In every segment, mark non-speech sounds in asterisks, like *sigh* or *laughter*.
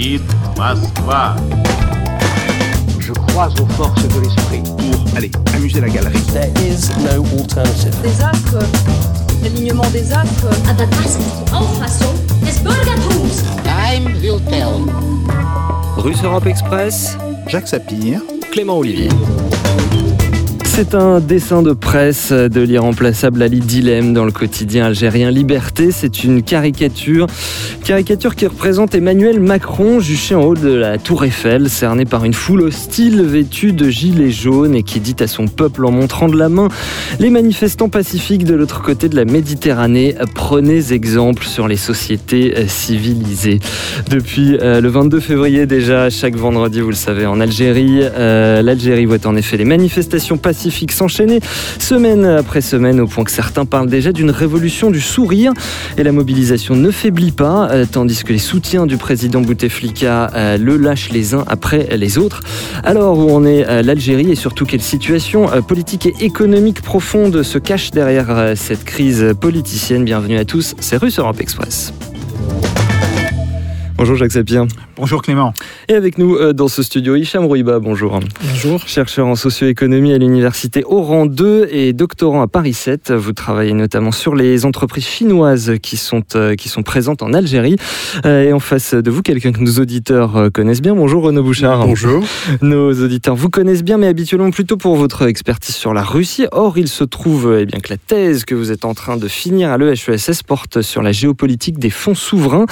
Madrid, Je croise aux forces de l'esprit pour aller amuser la galerie. There is no alternative. Des actes, l'alignement des actes. Aber das ist Auffassung des Time will tell. Russe Europe Express. Jacques Sapir. Clément Olivier. C'est un dessin de presse de l'irremplaçable Ali Dilem dans le quotidien algérien Liberté. C'est une caricature caricature qui représente Emmanuel Macron juché en haut de la tour Eiffel, cerné par une foule hostile vêtue de gilets jaunes et qui dit à son peuple en montrant de la main les manifestants pacifiques de l'autre côté de la Méditerranée, prenez exemple sur les sociétés civilisées. Depuis euh, le 22 février déjà, chaque vendredi, vous le savez, en Algérie, euh, l'Algérie voit en effet les manifestations pacifiques s'enchaîner semaine après semaine au point que certains parlent déjà d'une révolution du sourire et la mobilisation ne faiblit pas euh, tandis que les soutiens du président Bouteflika euh, le lâchent les uns après les autres. Alors où en est euh, l'Algérie et surtout quelle situation euh, politique et économique profonde se cache derrière cette crise politicienne? Bienvenue à tous, c'est Russe Europe Express. Bonjour Jacques Sapir. Bonjour Clément. Et avec nous euh, dans ce studio, Hicham Rouiba, bonjour. Bonjour. Chercheur en socio-économie à l'université Oran 2 et doctorant à Paris 7. Vous travaillez notamment sur les entreprises chinoises qui sont, euh, qui sont présentes en Algérie. Euh, et en face de vous, quelqu'un que nos auditeurs euh, connaissent bien. Bonjour Renaud Bouchard. Bonjour. Nos auditeurs vous connaissent bien, mais habituellement plutôt pour votre expertise sur la Russie. Or, il se trouve eh bien, que la thèse que vous êtes en train de finir à l'EHESS porte sur la géopolitique des fonds souverains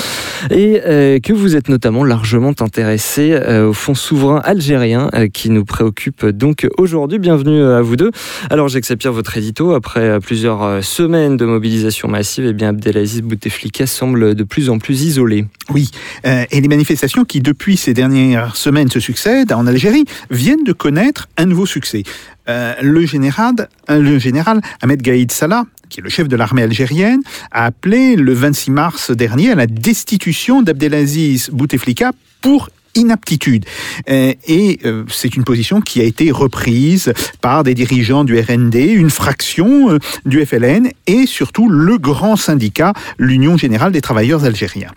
et euh, que vous êtes notamment largement intéressé euh, aux fonds souverains algériens euh, qui nous préoccupent donc aujourd'hui. Bienvenue euh, à vous deux. Alors, Sapir, votre édito, après euh, plusieurs semaines de mobilisation massive, eh bien, Abdelaziz Bouteflika semble de plus en plus isolé. Oui, et les manifestations qui, depuis ces dernières semaines, se succèdent en Algérie, viennent de connaître un nouveau succès. Le, général, le général Ahmed Gaïd Salah, qui est le chef de l'armée algérienne, a appelé le 26 mars dernier à la destitution d'Abdelaziz Bouteflika pour inaptitude. Euh, et euh, c'est une position qui a été reprise par des dirigeants du RND, une fraction euh, du FLN et surtout le grand syndicat, l'Union générale des travailleurs algériens.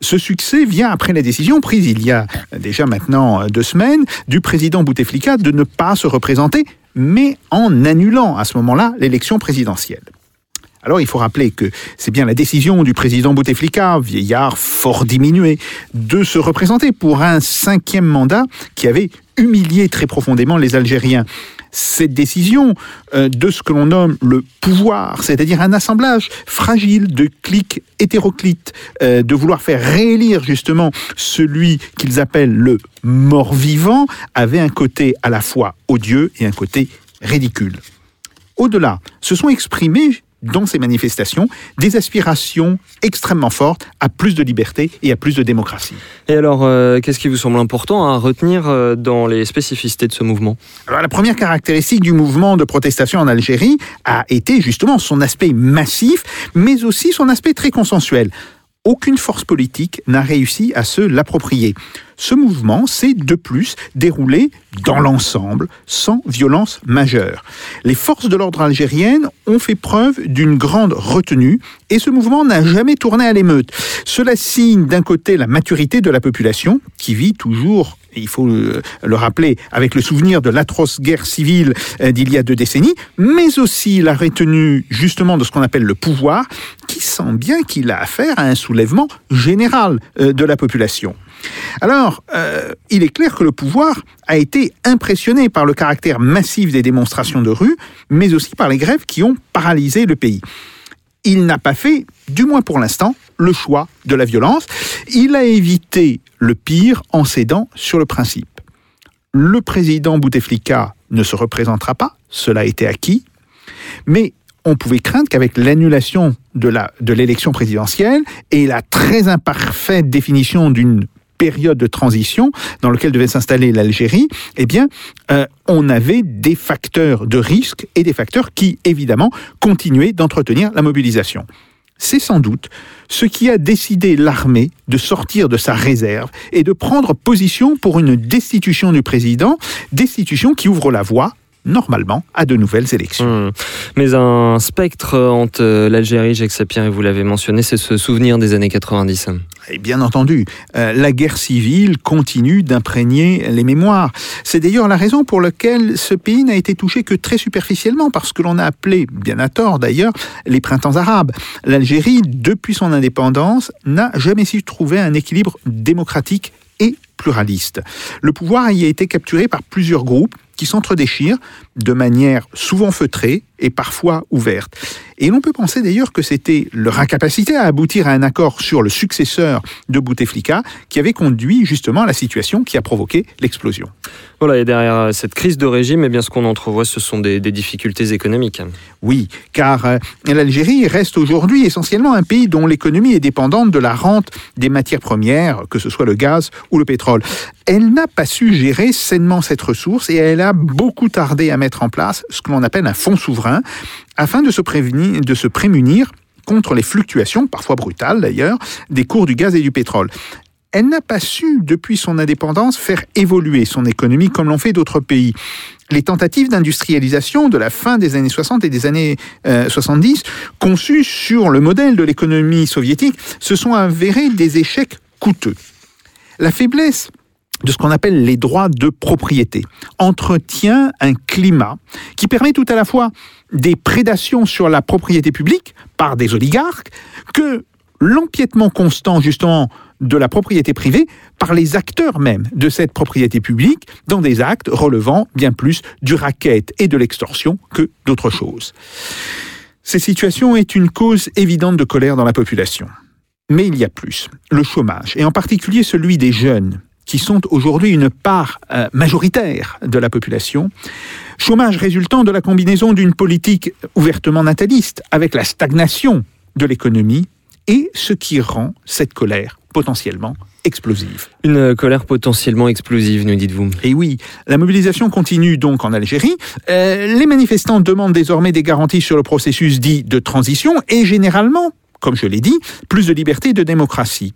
Ce succès vient après la décision prise il y a déjà maintenant deux semaines du président Bouteflika de ne pas se représenter, mais en annulant à ce moment-là l'élection présidentielle. Alors il faut rappeler que c'est bien la décision du président Bouteflika, vieillard fort diminué, de se représenter pour un cinquième mandat qui avait humilié très profondément les Algériens. Cette décision euh, de ce que l'on nomme le pouvoir, c'est-à-dire un assemblage fragile de clics hétéroclites, euh, de vouloir faire réélire justement celui qu'ils appellent le mort-vivant, avait un côté à la fois odieux et un côté ridicule. Au-delà, se sont exprimés dans ces manifestations des aspirations extrêmement fortes à plus de liberté et à plus de démocratie. Et alors, euh, qu'est-ce qui vous semble important à retenir euh, dans les spécificités de ce mouvement? Alors la première caractéristique du mouvement de protestation en Algérie a été justement son aspect massif, mais aussi son aspect très consensuel. Aucune force politique n'a réussi à se l'approprier. Ce mouvement s'est de plus déroulé dans l'ensemble, sans violence majeure. Les forces de l'ordre algériennes ont fait preuve d'une grande retenue et ce mouvement n'a jamais tourné à l'émeute. Cela signe d'un côté la maturité de la population, qui vit toujours il faut euh, le rappeler, avec le souvenir de l'atroce guerre civile euh, d'il y a deux décennies, mais aussi la retenue justement de ce qu'on appelle le pouvoir, qui sent bien qu'il a affaire à un soulèvement général euh, de la population. Alors, il est clair que le pouvoir a été impressionné par le caractère massif des démonstrations de rue, mais aussi par les grèves qui ont paralysé le pays. Il n'a pas fait, du moins pour l'instant, le choix de la violence. Il a évité le pire en cédant sur le principe. Le président Bouteflika ne se représentera pas, cela a été acquis, mais on pouvait craindre qu'avec l'annulation de la- de l'élection présidentielle et la très imparfaite définition d'une période de transition dans laquelle devait s'installer l'Algérie, eh bien, euh, on avait des facteurs de risque et des facteurs qui, évidemment, continuaient d'entretenir la mobilisation. C'est sans doute ce qui a décidé l'armée de sortir de sa réserve et de prendre position pour une destitution du président, destitution qui ouvre la voie normalement à de nouvelles élections. Hmm. Mais un spectre entre euh, l'Algérie, Jacques Sapir, et vous l'avez mentionné, c'est ce souvenir des années 90. Et bien entendu, euh, la guerre civile continue d'imprégner les mémoires. C'est d'ailleurs la raison pour laquelle ce pays n'a été touché que très superficiellement par ce que l'on a appelé, bien à tort d'ailleurs, les printemps arabes. L'Algérie, depuis son indépendance, n'a jamais su trouver un équilibre démocratique et pluraliste. Le pouvoir y a été capturé par plusieurs groupes qui s'entredéchirent de manière souvent feutrée et parfois ouverte. Et l'on peut penser d'ailleurs que c'était leur incapacité à aboutir à un accord sur le successeur de Bouteflika qui avait conduit justement à la situation qui a provoqué l'explosion. Voilà, et derrière cette crise de régime, eh bien, ce qu'on entrevoit, ce sont des, des difficultés économiques. Oui, car euh, l'Algérie reste aujourd'hui essentiellement un pays dont l'économie est dépendante de la rente des matières premières, que ce soit le gaz ou le pétrole. Elle n'a pas su gérer sainement cette ressource et elle a beaucoup tardé à mettre en place ce que l'on appelle un fonds souverain afin de se, prévenir, de se prémunir contre les fluctuations, parfois brutales d'ailleurs, des cours du gaz et du pétrole. Elle n'a pas su, depuis son indépendance, faire évoluer son économie comme l'ont fait d'autres pays. Les tentatives d'industrialisation de la fin des années 60 et des années euh, 70, conçues sur le modèle de l'économie soviétique, se sont avérées des échecs coûteux. La faiblesse de ce qu'on appelle les droits de propriété, entretient un climat qui permet tout à la fois des prédations sur la propriété publique par des oligarques que l'empiètement constant justement de la propriété privée par les acteurs même de cette propriété publique dans des actes relevant bien plus du racket et de l'extorsion que d'autres choses. Ces situations est une cause évidente de colère dans la population. Mais il y a plus. Le chômage, et en particulier celui des jeunes, qui sont aujourd'hui une part euh, majoritaire de la population. Chômage résultant de la combinaison d'une politique ouvertement nataliste avec la stagnation de l'économie et ce qui rend cette colère potentiellement explosive. Une colère potentiellement explosive, nous dites-vous. Et oui, la mobilisation continue donc en Algérie. Euh, les manifestants demandent désormais des garanties sur le processus dit de transition et généralement, comme je l'ai dit, plus de liberté et de démocratie.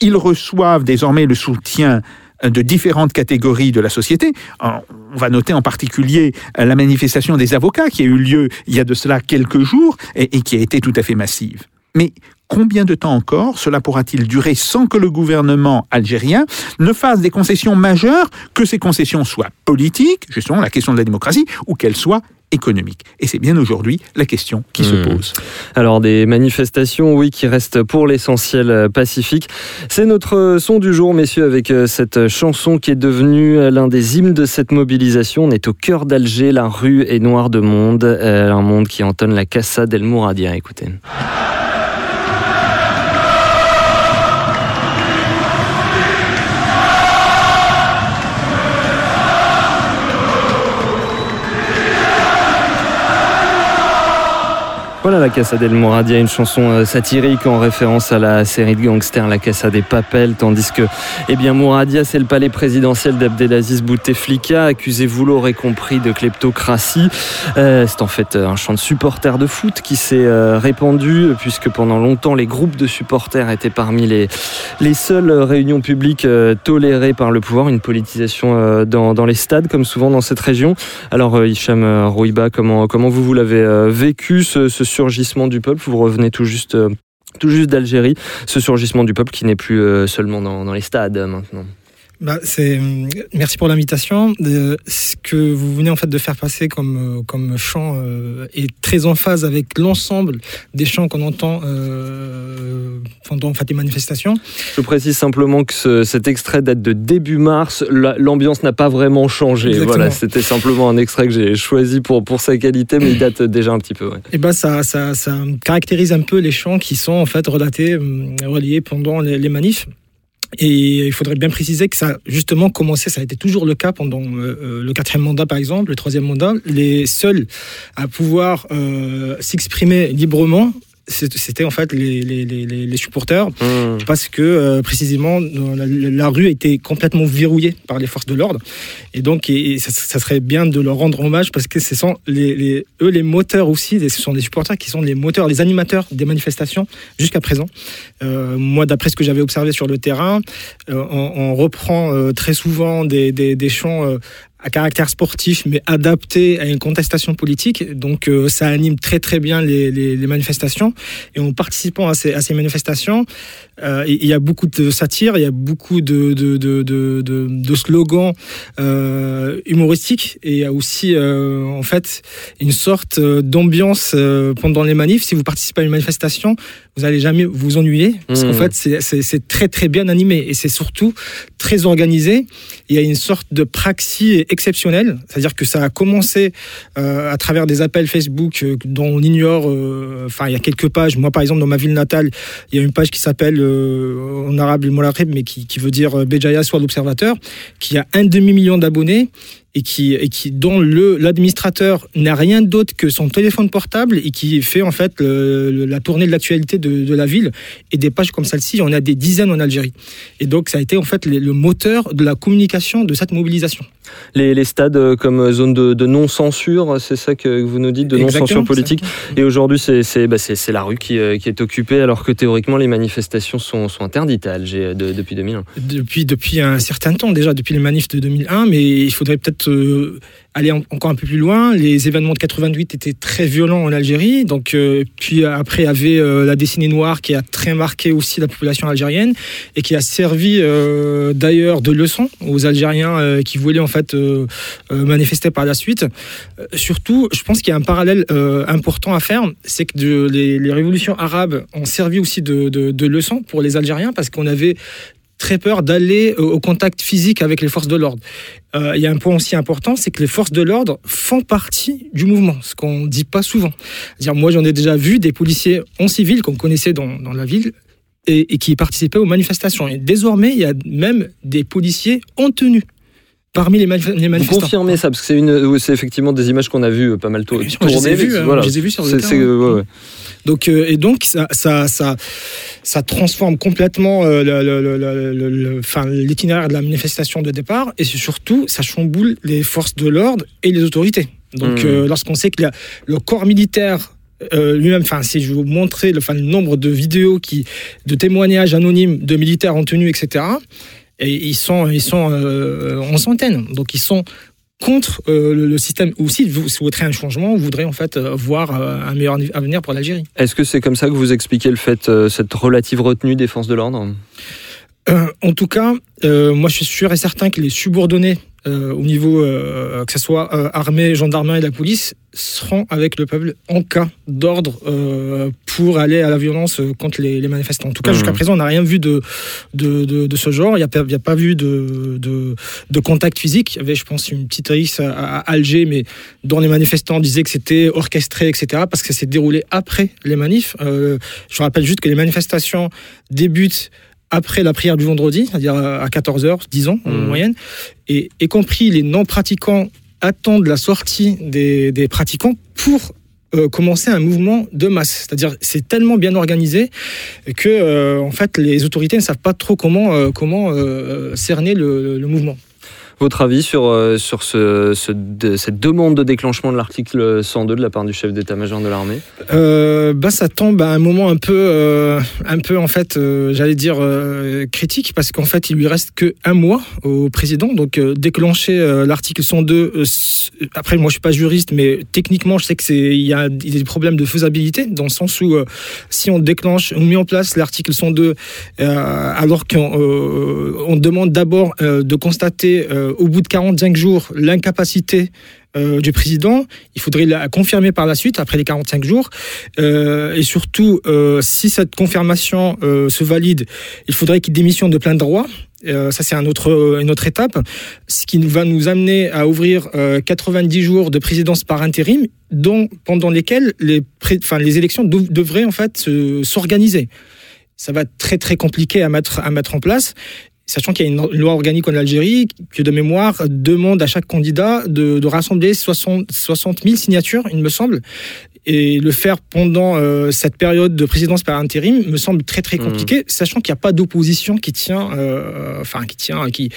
Ils reçoivent désormais le soutien de différentes catégories de la société. On va noter en particulier la manifestation des avocats qui a eu lieu il y a de cela quelques jours et, et qui a été tout à fait massive. Mais combien de temps encore cela pourra-t-il durer sans que le gouvernement algérien ne fasse des concessions majeures, que ces concessions soient politiques, justement la question de la démocratie, ou qu'elles soient économiques? Et c'est bien aujourd'hui la question qui mmh. se pose. Alors des manifestations, oui, qui restent pour l'essentiel pacifiques. C'est notre son du jour, messieurs, avec euh, cette chanson qui est devenue l'un des hymnes de cette mobilisation. On est au cœur d'Alger, la rue est noire de monde, euh, un monde qui entonne la Cassa del Mouradia. Écoutez. Voilà la Casa del Moradia, une chanson euh, satirique en référence à la série de gangsters La Casa des Papels, tandis que eh bien, Mouradia, c'est le palais présidentiel d'Abdelaziz Bouteflika, accusé, vous l'aurez compris, de kleptocratie. Euh, c'est en fait un chant de supporters de foot qui s'est euh, répandu, puisque pendant longtemps, les groupes de supporters étaient parmi les, les seules réunions publiques euh, tolérées par le pouvoir, une politisation euh, dans, les stades, comme souvent dans cette région. Alors, euh, Hicham Rouiba, comment, comment vous, vous l'avez vécu, ce, ce surgissement du peuple. Vous revenez tout juste, euh, tout juste d'Algérie. Ce surgissement du peuple qui n'est plus euh, seulement dans, dans les stades euh, maintenant. Bah, c'est merci pour l'invitation. Ce que vous venez en fait de faire passer comme comme chant euh, est très en phase avec l'ensemble des chants qu'on entend euh, pendant en fait les manifestations. Je précise simplement que ce, cet extrait date de début mars. L'ambiance n'a pas vraiment changé. Exactement. Voilà, c'était simplement un extrait que j'ai choisi pour pour sa qualité, mais il date déjà un petit peu. Ouais. Et ben ça, ça ça caractérise un peu les chants qui sont en fait relatés reliés pendant les, les manifs. Et il faudrait bien préciser que ça a justement commencé, ça a été toujours le cas pendant euh, le quatrième mandat par exemple, le troisième mandat, les seuls à pouvoir euh, s'exprimer librement c'était en fait les, les, les, les supporters. Mmh. parce que euh, précisément la, la, rue était complètement verrouillée par les forces de l'ordre. Et donc et, et ça, ça, serait bien de leur rendre hommage parce que ce sont les, eux les moteurs aussi ce sont des supporters qui sont les moteurs les animateurs des manifestations jusqu'à présent. Euh, moi d'après ce que j'avais observé sur le terrain euh, on, on, reprend très souvent des, des, des chants à caractère sportif, mais adapté à une contestation politique. Donc euh, ça anime très très bien les, les, les manifestations. Et en participant à ces, à ces manifestations, euh, il y a beaucoup de satire, il y a beaucoup de, de, de, de, de, de slogans euh, humoristiques et il y a aussi en fait une sorte d'ambiance pendant les manifs. Si vous participez à une manifestation, vous allez jamais vous ennuyer parce Mmh. qu'en fait c'est- très très bien animé et c'est surtout très organisé. Il y a une sorte de praxis exceptionnelle, c'est-à-dire que ça a commencé euh, à travers des appels Facebook euh, dont on ignore. euh, Enfin, il y a quelques pages. Moi, par exemple, dans ma ville natale, il y a une page qui s'appelle en arabe le mais qui, qui veut dire Béjaïa soit l'observateur, qui a un demi million d'abonnés et qui et qui dont l'administrateur n'a rien d'autre que son téléphone portable et qui fait en fait le- le- la tournée de l'actualité de, de la ville et des pages comme celle-ci, on a des dizaines en Algérie. Et donc ça a été en fait le, le moteur de la communication de cette mobilisation. Les, les stades euh, comme zone de, de non-censure, c'est ça que vous nous dites, de non-censure politique. Et aujourd'hui, c'est bah, la rue qui, euh, qui est occupée, alors que théoriquement, les manifestations sont, sont interdites à Alger euh, de- depuis 2001. depuis, depuis un certain temps déjà, depuis les manifs de 2001, mais il faudrait peut-être euh, aller en- encore un peu plus loin. Les événements de 88 étaient très violents en Algérie, donc euh, puis après il y avait euh, la décennie noire qui a très marqué aussi la population algérienne et qui a servi d'ailleurs de leçon aux Algériens qui voulaient en fait manifester par la suite. Surtout, je pense qu'il y a un parallèle important à faire, c'est que les, révolutions arabes ont servi aussi de, de leçon pour les Algériens parce qu'on avait très peur d'aller au au contact physique avec les forces de l'ordre. Euh, il y a un point aussi important, c'est que les forces de l'ordre font partie du mouvement, ce qu'on ne dit pas souvent. C'est-à-dire, moi, j'en ai déjà vu des policiers en civil qu'on connaissait dans, la ville et, et qui participaient aux manifestations. Et désormais, il y a même des policiers en tenue parmi les, les Vous confirmez ça Parce que c'est une- euh, c'est effectivement des images qu'on a vues euh, pas mal tôt- moi, je les ai vues, hein, voilà. je les ai vues sur le terrain. ouais, ouais. Donc, euh, et donc, ça, ça, ça, ça transforme complètement euh, le- l'itinéraire de la manifestation de départ et surtout, ça chamboule les forces de l'ordre et les autorités. Donc, euh, lorsqu'on sait que la- le corps militaire euh, lui-même, enfin, si je vous montrer le, le nombre de vidéos qui, de témoignages anonymes de militaires en tenue, etc., et ils sont, ils sont euh, en centaines. Donc, ils sont contre euh, le, le système. Ou si vous souhaiterez un changement, vous voudrez en fait euh, voir euh, un meilleur avenir pour l'Algérie. Est-ce que c'est comme ça que vous expliquez le fait, cette relative retenue des forces de l'ordre? En tout cas, moi je suis sûr et certain que les subordonnés euh, au niveau, euh, que ce soit euh, armée, gendarmerie et la police, seront avec le peuple en cas d'ordre pour aller à la violence contre les, les manifestants. En tout cas, Mhm. jusqu'à présent, on n'a rien vu de, de, de, de ce genre. Il n'y a, pas- a vu de, de, contact physique. Il y avait, je pense, une petite rixe à, à Alger, mais dont les manifestants disaient que c'était orchestré, etc., parce que ça s'est déroulé après les manifs. Je rappelle juste que les manifestations débutent après la prière du vendredi, c'est-à-dire à 14h, disons, en Mhm. moyenne, et y compris les non-pratiquants attendent la sortie des, des pratiquants pour euh, commencer un mouvement de masse. C'est-à-dire c'est tellement bien organisé que euh, en fait les autorités ne savent pas trop comment, euh, comment euh, cerner le, le mouvement. Votre avis sur, euh, sur ce, cette demande de déclenchement de l'article 102 de la part du chef d'état-major de l'armée Euh, bah, ça tombe à un moment un peu, euh, un peu en fait, euh, j'allais dire critique, parce qu'en fait, il lui reste que un mois au président. Donc, déclencher l'article 102. euh, s- après, moi, je suis pas juriste, mais techniquement, je sais que c'est, il y y a des problèmes de faisabilité, dans le sens où si on déclenche, on met en place l'article 102, euh, alors qu'on on demande d'abord de constater euh, au bout de 45 jours l'incapacité euh, du président, il faudrait la confirmer par la suite, après les 45 jours. Euh, et surtout, si cette confirmation se valide, il faudrait qu'il démissionne de plein droit. Ça, c'est une autre étape, ce qui va nous amener à ouvrir euh, 90 jours de présidence par intérim, dont, pendant lesquels les, élections dev- devraient en fait se- s'organiser. Ça va être très compliqué à mettre en place. Sachant qu'il y a une loi organique en Algérie qui, de mémoire, demande à chaque candidat de, de rassembler 60, 60 000 signatures, il me semble. Et le faire pendant euh, cette période de présidence par intérim me semble très très compliqué, sachant qu'il n'y a pas d'opposition qui tient, euh, enfin qui tient, qui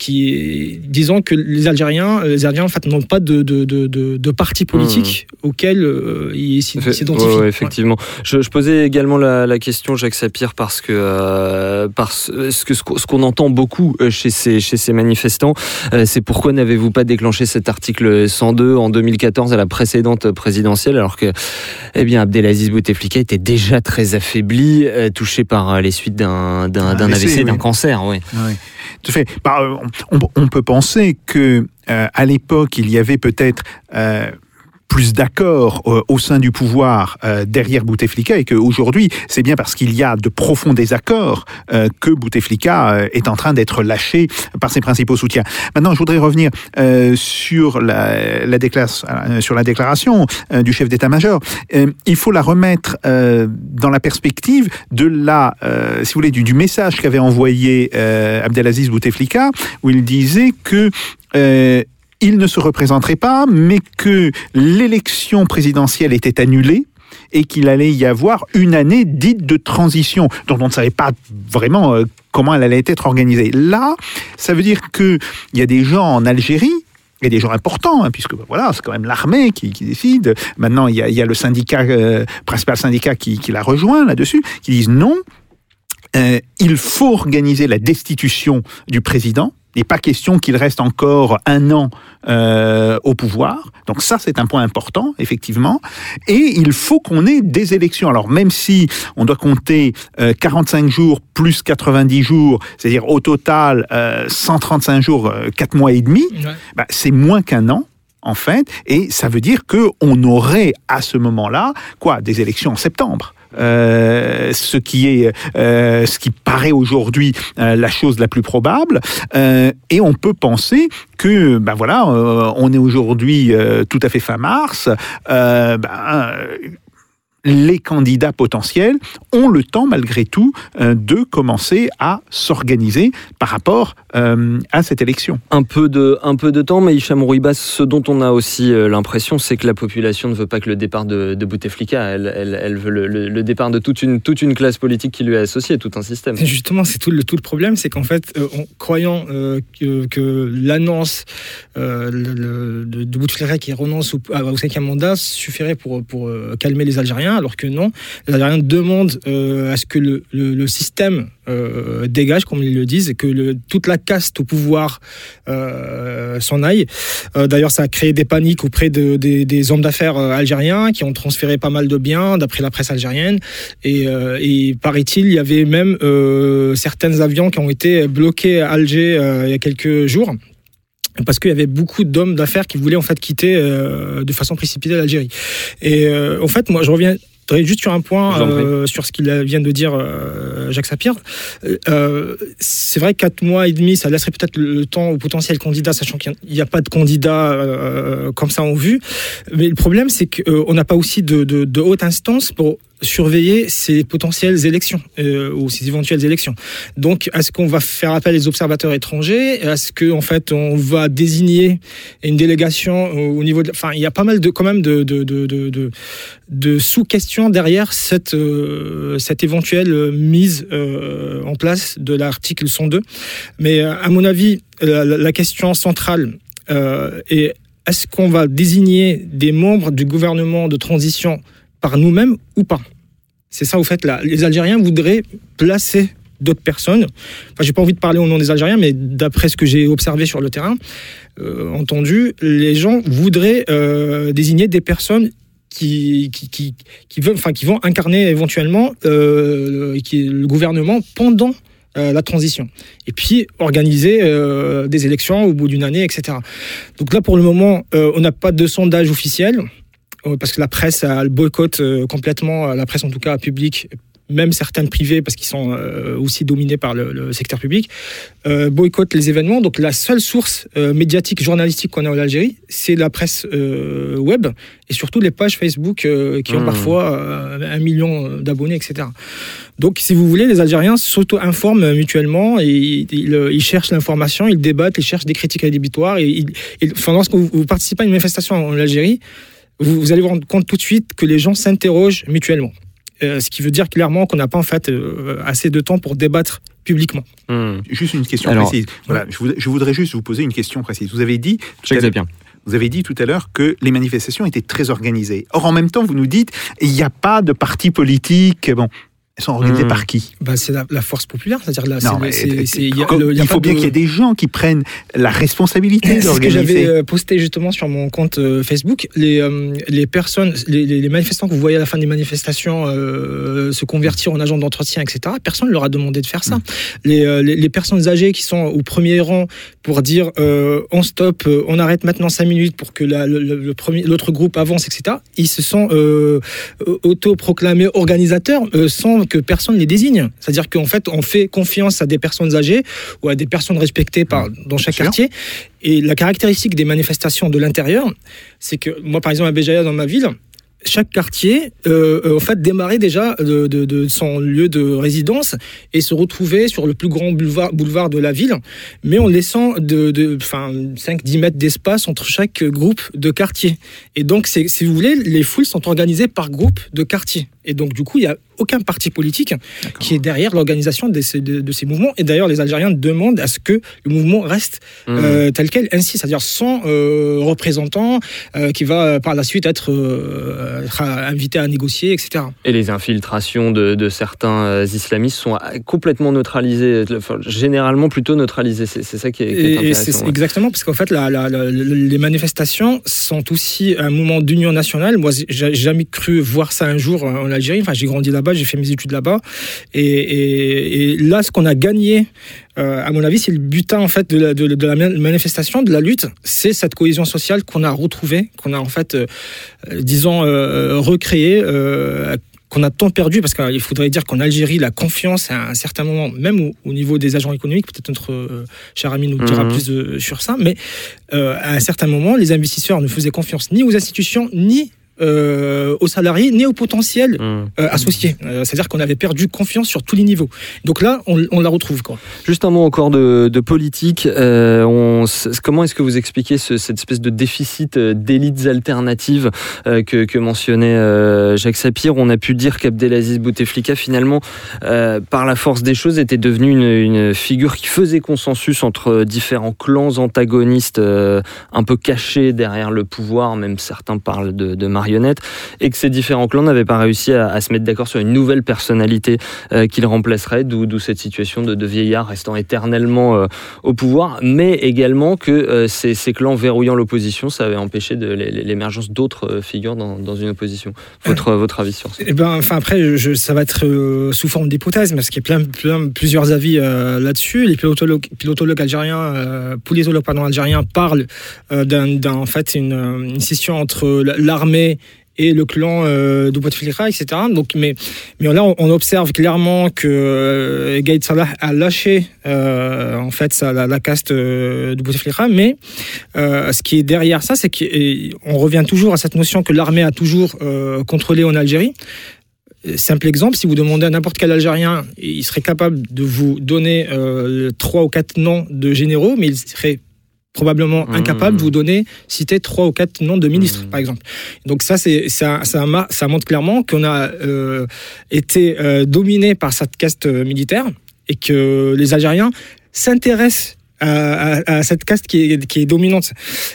qui disant que les Algériens, les Algériens en fait n'ont pas de, de, de, de, de parti politique auquel euh, ils s'identifient. ouais, ouais, effectivement. Je, je posais également la, la question, Jacques Sapir, parce que, euh, parce ce que ce qu'on entend beaucoup euh, chez ces, chez ces manifestants, euh, c'est pourquoi n'avez-vous pas déclenché cet article 102 en 2014 à la précédente présidentielle, alors que, eh bien, Abdelaziz Bouteflika était déjà très affaibli, euh, touché par euh, les suites d'un d'un Un d'un AVC, d'un oui. cancer, oui. Oui, Bah, euh, on, on peut penser que euh, à l'époque, il y avait peut-être euh, plus d'accord euh, au sein du pouvoir euh, derrière Bouteflika et qu'aujourd'hui, c'est bien parce qu'il y a de profonds désaccords euh, que Bouteflika euh, est en train d'être lâché par ses principaux soutiens. Maintenant, je voudrais revenir euh, sur, la, la euh, sur la déclaration du chef d'état-major. Il faut la remettre dans la perspective de la, si vous voulez, du, du message qu'avait envoyé Abdelaziz Bouteflika, où il disait que il ne se représenterait pas, mais que l'élection présidentielle était annulée et qu'il allait y avoir une année dite de transition, dont on ne savait pas vraiment euh, comment elle allait être organisée. Là, ça veut dire qu'il y a des gens en Algérie et des gens importants, hein, puisque voilà, c'est quand même l'armée qui, décide. Maintenant, il y a, le syndicat, euh, principal syndicat qui, qui l'a rejoint là-dessus, qui disent non, euh, il faut organiser la destitution du président. Il n'est pas question qu'il reste encore un an euh, au pouvoir. Donc ça, c'est un point important, effectivement. Et il faut qu'on ait des élections. Alors même si on doit compter euh, 45 jours plus 90 jours, c'est-à-dire au total euh, 135 jours, euh, 4 mois et demi, Ouais. bah, c'est moins qu'un an. En fait, et ça veut dire que on aurait à ce moment-là quoi des élections en septembre. Euh, ce qui est, euh, ce qui paraît aujourd'hui euh, la chose la plus probable, Euh, et on peut penser que, ben voilà, euh, on est aujourd'hui tout à fait fin mars. ben, les candidats potentiels ont le temps, malgré tout, euh, de commencer à s'organiser par rapport euh, à cette élection. Un peu de, un peu de temps, mais Hicham Rouibas, ce dont on a aussi euh, l'impression, c'est que la population ne veut pas que le départ de, de Bouteflika. Elle, elle, elle veut le, le- le départ de toute une, toute une classe politique qui lui est associée, tout un système. Et Justement, c'est tout le, tout le problème, c'est qu'en fait, euh, en croyant euh, que, que l'annonce euh, de, Bouteflika qui renonce au, à- au cinquième mandat suffirait pour, pour euh, calmer les Algériens, alors que non. Les Algériens demandent euh, à ce que le, système euh, dégage, comme ils le disent, et que toute la caste au pouvoir euh, s'en aille. D'ailleurs, ça a créé des paniques auprès de- des- hommes d'affaires algériens qui ont transféré pas mal de biens, d'après la presse algérienne. Et, et paraît-il, il y avait même certains avions qui ont été bloqués à Alger il y a quelques jours. Parce qu'il y avait beaucoup d'hommes d'affaires qui voulaient en fait quitter euh, de façon précipitée l'Algérie. Et euh, en fait, moi, je reviens juste sur un point euh, sur ce qu'il vient de dire euh, Jacques Sapir. Euh, euh, c'est vrai que quatre mois et demi, ça laisserait peut-être le temps aux potentiels candidats, sachant qu'il n'y a pas de candidats euh, comme ça en vue. Mais le problème, c'est qu'on n'a pas aussi de, de, de haute instance pour surveiller ces potentielles élections euh, ou ces éventuelles élections. Donc, est-ce qu'on va faire appel aux observateurs étrangers? Est-ce qu'en en fait, on va désigner une délégation au au niveau de... Enfin, il y a pas mal de, quand même de, de, de, de, sous-questions derrière cette, euh, cette éventuelle euh, mise en place de l'article 102. Mais à mon avis, la, question centrale est est-ce qu'on va désigner des membres du gouvernement de transition par nous-mêmes ou pas C'est ça, au fait, là. Les Algériens voudraient placer d'autres personnes. Enfin, j'ai pas envie de parler au nom des Algériens, mais d'après ce que j'ai observé sur le terrain, euh, entendu, les gens voudraient euh, désigner des personnes qui, qui, qui, veulent, qui vont incarner éventuellement euh, le gouvernement pendant la transition. Et puis organiser des élections au bout d'une année, etc. Donc là, pour le moment, on n'a pas de sondage officiel parce que la presse elle boycotte euh, complètement, la presse en tout cas publique, même certaines privées parce qu'ils sont euh, aussi dominés par le, le secteur public, euh, boycottent les événements. Donc la seule source euh, médiatique, journalistique qu'on a en Algérie, c'est la presse euh, web et surtout les pages Facebook euh, qui ont Mmh. parfois euh, un million d'abonnés, etc. Donc, si vous voulez, les Algériens s'auto-informent mutuellement et ils, ils- ils cherchent l'information, ils débattent, ils cherchent des critiques rédhibitoires. Et, ils- et- enfin, lorsque vous, vous participez à une manifestation en Algérie, vous, vous allez vous rendre compte tout de suite que les gens s'interrogent mutuellement. Euh, ce qui veut dire clairement qu'on n'a pas en fait euh, assez de temps pour débattre publiquement. Hmm. Juste une question Alors, précise. Voilà, je, voudrais, je voudrais juste vous poser une question précise. Vous avez dit tout à Jacques l'heure- Zapien. Vous avez dit tout à l'heure que les manifestations étaient très organisées. Or, en même temps, vous nous dites il n'y a pas de parti politique. Bon, elles sont organisées Hmm. par qui Bah, c'est la, la force populaire, c'est-à-dire là, Non, c'est- mais, c'est- c'est- il y a comme- le- il y a il pas faut bien de- qu'il y ait des gens qui prennent la responsabilité C'est ce que d'organiser. j'avais euh, posté justement sur mon compte euh, Facebook. Les, euh, les personnes, les, manifestants que vous voyez à la fin des manifestations euh, se convertir en agents d'entretien, etc. Personne ne leur a demandé de faire ça. Les, euh, les, les personnes âgées qui sont au premier rang pour dire euh, on stop, euh, on arrête maintenant cinq minutes pour que la- le, le- le premier, l'autre groupe avance, etc. Ils se sont autoproclamés organisateurs euh, sans que personne les désigne. C'est-à-dire qu'en fait, on fait confiance à des personnes âgées ou à des personnes respectées par, dans chaque quartier. Et la caractéristique des manifestations de l'intérieur, c'est que moi, par exemple, à Béjaïa, dans ma ville, chaque quartier, euh, euh, en fait, démarrait déjà de, de- de son lieu de résidence et se retrouvait sur le plus grand boulevard, boulevard de la ville, mais en laissant de, de, enfin, 5-10 mètres d'espace entre chaque groupe de quartier. Et donc, si vous voulez, les foules sont organisées par groupe de quartier. Et donc, du coup, il n'y a aucun parti politique qui est derrière l'organisation de ces, de, de ces mouvements. Et d'ailleurs, les Algériens demandent à ce que le mouvement reste Hmm. euh, tel quel, ainsi, c'est-à-dire sans euh, représentant euh, qui va par la suite être, invité à négocier, etc. Et les infiltrations de, de certains islamistes sont complètement neutralisées, enfin, généralement plutôt neutralisées. C'est ça qui est, qui est et intéressant. ouais. exactement parce qu'en fait, la- la- la- les manifestations sont aussi un moment d'union nationale. Moi, j'ai jamais cru voir ça un jour euh, en Algérie. Enfin, j'ai grandi là-bas, j'ai fait mes études là-bas, et, et- et là, ce qu'on a gagné. euh, à mon avis, c'est le butin en fait de la, de- de la manifestation, de la lutte, c'est cette cohésion sociale qu'on a retrouvée, qu'on a en fait, euh, euh, disons, euh, recréée, qu'on a tant perdu, parce qu'il faudrait dire qu'en Algérie, la confiance, à un certain moment, même au, au niveau des agents économiques, peut-être notre euh, cher ami nous dira Mhm. plus de- sur ça, mais euh, à un certain moment, les investisseurs ne faisaient confiance ni aux institutions, ni euh, aux salariés, ni aux potentiels Hmm. euh, associés. Euh, C'est-à-dire qu'on avait perdu confiance sur tous les niveaux. Donc là, on, on la retrouve. Quoi. Juste un mot encore de, de politique. Euh, on comment est-ce que vous expliquez ce- cette espèce de déficit d'élites alternatives que, que mentionnait Jacques Sapir? On a pu dire qu'Abdelaziz Bouteflika, finalement, par la force des choses, était devenu une, une figure qui faisait consensus entre différents clans antagonistes un peu cachés derrière le pouvoir, même certains parlent de, de marionnettes, et que ces différents clans n'avaient pas réussi à, à se mettre d'accord sur une nouvelle personnalité euh, qu'il remplacerait, d'où cette situation de, de vieillard restant éternellement euh, au pouvoir, mais également que euh, ces, ces clans verrouillant l'opposition, ça avait empêché l'émergence d'autres euh, figures dans, dans une opposition. Votre, votre avis sur ça? Eh ben, enfin après, je, ça va être euh, sous forme d'hypothèse, parce qu'il y a plein, plein- plusieurs avis euh, là-dessus. Les pilotologues, pilotologues algériens, euh, politologues pardon, algériens parlent euh, d'un, en fait, une, euh, une scission entre l'armée et le clan euh, Bouteflika, etc. Donc, mais, là, on, observe clairement que euh, Salah a lâché euh, en fait la, caste euh, de Bouteflika, mais euh, ce qui est derrière ça, c'est qu'on revient toujours à cette notion que l'armée a toujours contrôlé en Algérie. Simple exemple, si vous demandez à n'importe quel Algérien, il serait capable de vous donner trois ou quatre noms de généraux, mais il serait probablement Mmh. incapable de vous donner, citer trois ou quatre noms de ministres, Mmh. par exemple. Donc ça, c'est ça, ça, montre clairement qu'on a euh, été euh, dominé par cette caste euh, militaire et que les Algériens s'intéressent à, à- à cette caste qui est, qui est dominante.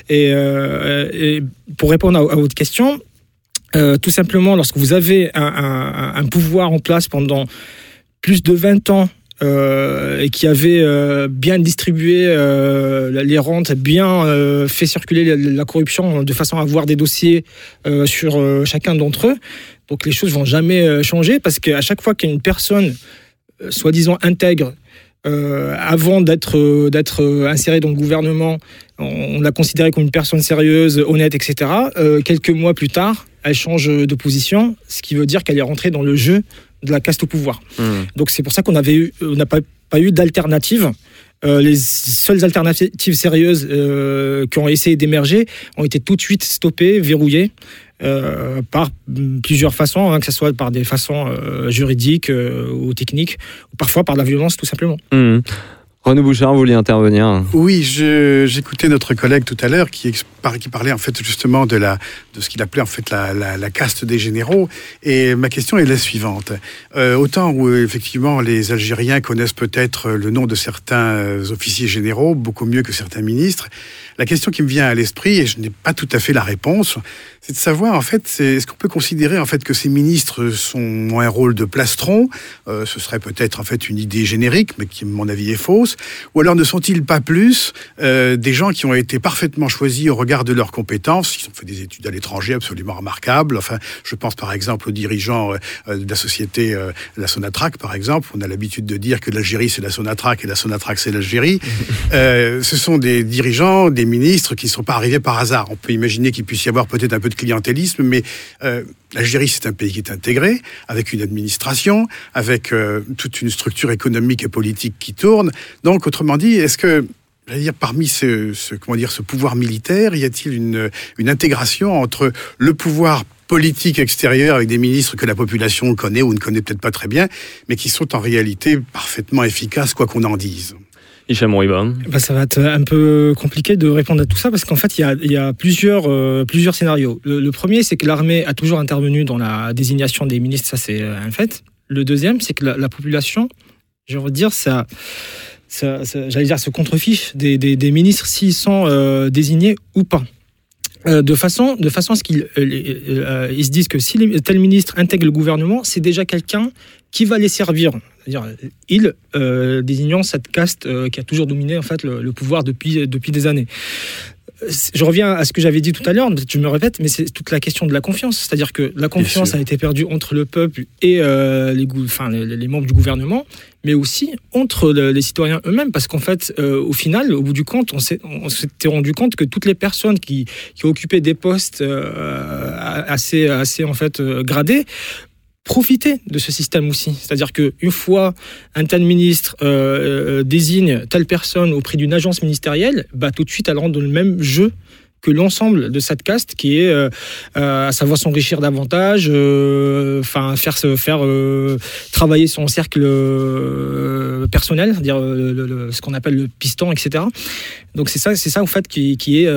Et, euh, et pour répondre à, à votre question, euh, tout simplement, lorsque vous avez un, un- un pouvoir en place pendant plus de 20 ans euh, et qui avait euh, bien distribué euh, les rentes, bien fait circuler la, corruption de façon à avoir des dossiers sur chacun d'entre eux. Donc les choses vont jamais changer parce qu'à chaque fois qu'une personne, soi-disant intègre, avant d'être euh, d'être euh, insérée dans le gouvernement, on, on l'a considérée comme une personne sérieuse, honnête, etc. Quelques mois plus tard, elle change de position, ce qui veut dire qu'elle est rentrée dans le jeu de la caste au pouvoir. Hmm. Donc c'est pour ça qu'on avait eu, on n'a pas, pas eu d'alternative. Euh, les seules alternatives sérieuses euh, qui ont essayé d'émerger ont été tout de suite stoppées, verrouillées euh, par plusieurs façons, hein, que ce soit par des façons euh, juridiques euh, ou techniques, ou parfois par la violence tout simplement. Hmm. Renaud Bouchard, vous vouliez intervenir Oui, j'écoutais notre collègue tout à l'heure qui, parlait en fait justement de, ce qu'il appelait en fait la, caste des généraux. Et ma question est la suivante. Euh, autant où effectivement les Algériens connaissent peut-être le nom de certains euh, officiers généraux beaucoup mieux que certains ministres, la question qui me vient à l'esprit, et je n'ai pas tout à fait la réponse, c'est de savoir en fait, est-ce qu'on peut considérer en fait que ces ministres sont, ont un rôle de plastron Euh, Ce serait peut-être en fait une idée générique, mais qui, à mon avis, est fausse. Ou alors ne sont-ils pas plus euh, des gens qui ont été parfaitement choisis au regard de leurs compétences Ils ont fait des études à l'étranger absolument remarquables. Enfin, je pense par exemple aux dirigeants euh, de la société, la Sonatrach par exemple. On a l'habitude de dire que l'Algérie c'est la Sonatrach et la Sonatrach c'est l'Algérie. *laughs* Ce sont des dirigeants, des ministres qui ne sont pas arrivés par hasard. On peut imaginer qu'il puisse y avoir peut-être un peu de clientélisme, mais euh, l'Algérie c'est un pays qui est intégré, avec une administration, avec euh, toute une structure économique et politique qui tourne. Donc, autrement dit, est-ce que dire, parmi ce, comment dire, ce pouvoir militaire, y a-t-il une, une intégration entre le pouvoir politique extérieur avec des ministres que la population connaît ou ne connaît peut-être pas très bien, mais qui sont en réalité parfaitement efficaces, quoi qu'on en dise? Hicham. Bah, ça va être un peu compliqué de répondre à tout ça parce qu'en fait, il y a, euh, plusieurs scénarios. Le, premier, c'est que l'armée a toujours intervenu dans la désignation des ministres, ça c'est euh, un fait. Le deuxième, c'est que la, la population, je veux dire, ça, j'allais dire, se contrefiche des, des, ministres s'ils sont euh, désignés ou pas. De façon, de façon à ce qu'ils se disent que si tel ministre intègre le gouvernement, c'est déjà quelqu'un qui va les servir. C'est-à-dire, euh, ils euh, désignant cette caste euh, qui a toujours dominé en fait le, le pouvoir depuis, depuis des années. Euh, Je reviens à ce que j'avais dit tout à l'heure, je me répète, mais c'est toute la question de la confiance. C'est-à-dire que la confiance a été perdue entre le peuple et euh, les, gou- enfin, les, les membres du gouvernement, mais aussi entre le- les citoyens eux-mêmes, parce qu'en fait, euh, au final, au bout du compte, on s'est- on s'était rendu compte que toutes les personnes qui, qui occupaient des postes euh, assez, assez en fait euh, gradés profiter de ce système aussi. C'est-à-dire qu'une fois un tel ministre euh, euh, désigne telle personne auprès d'une agence ministérielle, bah, tout de suite, elle rentre dans le même jeu que l'ensemble de cette caste qui est euh, à savoir s'enrichir davantage, enfin faire se faire travailler son cercle personnel, le- ce qu'on appelle le piston, etc. Donc c'est ça, c'est ça au fait qui, qui est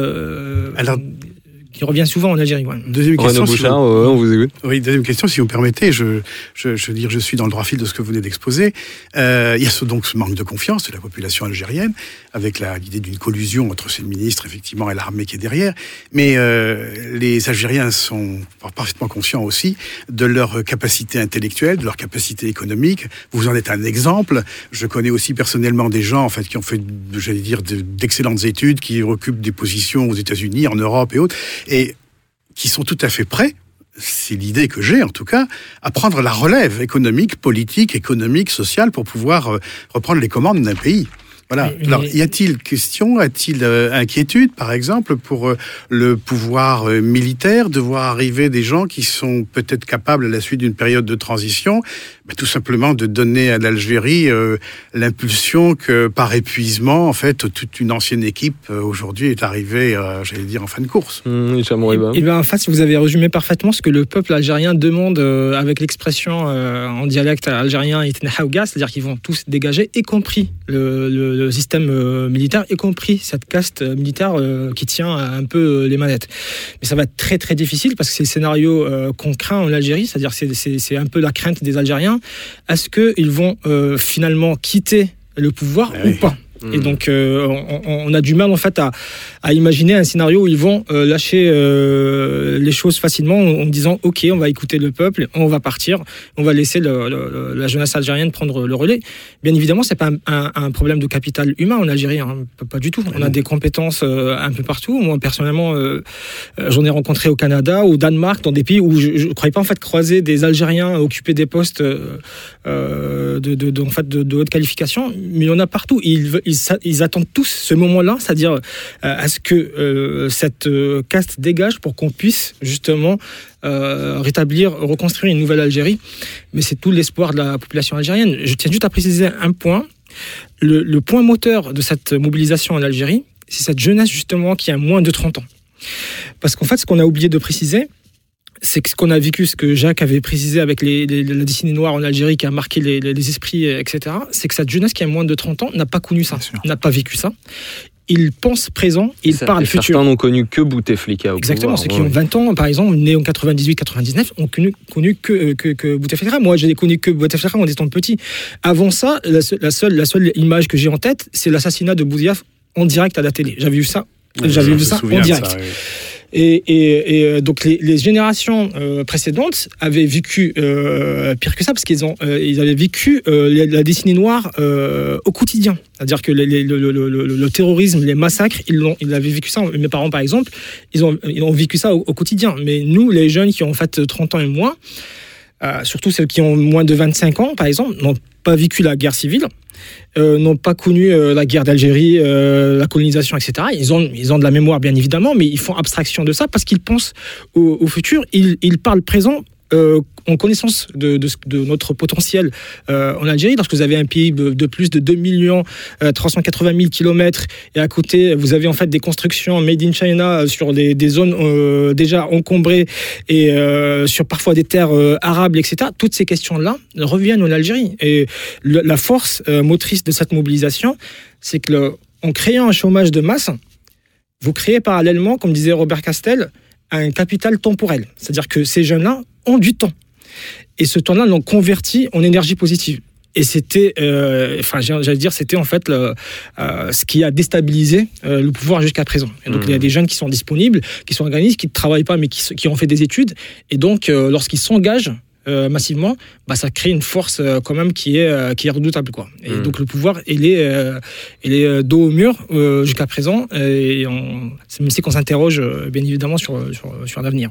qui revient souvent en Algérie. ouais. Deuxième question, si Bouchard, vous- ouais, on vous écoute. Oui, deuxième question, si vous permettez, je, je, je veux dire, je suis dans le droit fil de ce que vous venez d'exposer. Euh, il y a ce, donc ce manque de confiance de la population algérienne, avec l'idée d'une collusion entre ces ministres, effectivement, et l'armée qui est derrière. Mais euh, les Algériens sont parfaitement conscients aussi de leur capacité intellectuelle, de leur capacité économique. Vous en êtes un exemple. Je connais aussi personnellement des gens, en fait, qui ont fait, j'allais dire, de- d'excellentes études, qui occupent des positions aux États-Unis, en Europe et autres, et qui sont tout à fait prêts c'est l'idée que j'ai en tout cas, à prendre la relève économique, politique, économique, sociale pour pouvoir euh, reprendre les commandes d'un pays. Voilà. Mais- Alors, mais- y a-t-il question, a-t-il euh, inquiétude, par exemple, pour euh, le pouvoir euh, militaire de voir arriver des gens qui sont peut-être capables, à la suite d'une période de transition, bah, tout simplement de donner à l'Algérie euh, l'impulsion que, par épuisement, en fait, toute une ancienne équipe euh, aujourd'hui est arrivée, euh, j'allais dire, en fin de course. Hicham Moriba. Et, bien, en fait, vous avez résumé parfaitement ce que le peuple algérien demande euh, avec l'expression euh, en dialecte algérien c'est-à-dire qu'ils vont tous dégager, y compris le, le- le système euh, militaire, y compris cette caste euh, militaire euh, qui tient un peu euh, les manettes. Mais ça va être très très difficile parce que c'est le scénario euh, qu'on craint en Algérie, c'est-à-dire c'est un peu la crainte des Algériens. Est-ce qu'ils vont euh, finalement quitter le pouvoir Eh ou oui. pas? Et donc, euh, on, on a du mal en fait à, à imaginer un scénario où ils vont euh, lâcher euh, les choses facilement en, en disant OK, on va écouter le peuple, on va partir, on va laisser le- le- la jeunesse algérienne prendre le relais. Bien évidemment, c'est pas un, un- un problème de capital humain en Algérie, hein, pas, du tout. On a non. des compétences un peu partout. Moi, personnellement, j'en ai rencontré au Canada, au Danemark, dans des pays où je ne croyais pas en fait croiser des Algériens occuper des postes de, de, de- en fait, de, haute qualification, mais il y en a partout. Ils, ils, attendent tous ce moment-là, c'est-à-dire euh, à ce que euh, cette euh, caste dégage pour qu'on puisse justement rétablir, reconstruire une nouvelle Algérie. Mais c'est tout l'espoir de la population algérienne. Je tiens juste à préciser un point. Le, le point moteur de cette mobilisation en Algérie, c'est cette jeunesse justement qui a moins de 30 ans. Parce qu'en fait, ce qu'on a oublié de préciser, c'est ce qu'on a vécu, ce que Jacques avait précisé avec les, les- la décennie noire en Algérie qui a marqué les, les- les esprits, euh, etc., c'est que cette jeunesse qui a moins de 30 ans n'a pas connu ça, n'a pas vécu ça. Il pense présent, il Ça- parle et futur. Certains n'ont connu que Bouteflika. au Exactement, pouvoir, ceux qui ont 20 ans, par exemple, nés en 98-99, ont connu, connu que, euh, que, que Bouteflika. Moi, je n'ai connu que Bouteflika en étant petit. Avant ça, la, seule- la, seule, la seule image que j'ai en tête, c'est l'assassinat de Boudiaf en direct à la télé. J'avais vu ça. J'avais vu ça en direct. ça, oui. Et, euh, donc les, générations euh, précédentes avaient vécu euh, pire que ça parce qu'ils ont ils avaient vécu la, la décennie noire au quotidien. C'est-à-dire que le, terrorisme, les massacres, ils l'ont ils avaient vécu ça. Mes parents par exemple, ils ont ils ont vécu ça au, au quotidien. Mais nous, les jeunes qui ont en fait 30 ans et moins, surtout ceux qui ont moins de 25 ans par exemple, n'ont pas vécu la guerre civile euh, n'ont pas connu euh, la guerre d'Algérie, euh, la colonisation, etc. Ils ont, ils ont de la mémoire, bien évidemment, mais ils font abstraction de ça parce qu'ils pensent au, futur. Ils parlent présent. Euh, en connaissance de, notre potentiel euh, en Algérie, lorsque vous avez un pays de, plus de 2 millions euh, 380 000 kilomètres et à côté vous avez en fait des constructions made in China sur des, zones euh, déjà encombrées et euh, sur parfois des terres euh, arables, etc. Toutes ces questions-là reviennent en Algérie. Et la force euh, motrice de cette mobilisation, c'est que en créant un chômage de masse, vous créez parallèlement, comme disait Robert Castel, un capital temporel. C'est-à-dire que ces jeunes-là ont du temps. Et ce temps-là l'ont converti en énergie positive. Et c'était, euh, enfin, j'allais dire, c'était en fait le, euh, ce qui a déstabilisé euh, le pouvoir jusqu'à présent. Et donc, il y a des jeunes qui sont disponibles, qui sont organisés, qui ne travaillent pas, mais qui, ont fait des études. Et donc, lorsqu'ils s'engagent massivement, bah, ça crée une force quand même qui est, qui est redoutable. Quoi. Et Mhm. donc, le pouvoir, il est, il est dos au mur jusqu'à présent. Et on, c'est même si qu'on s'interroge, bien évidemment, sur, sur, sur l'avenir.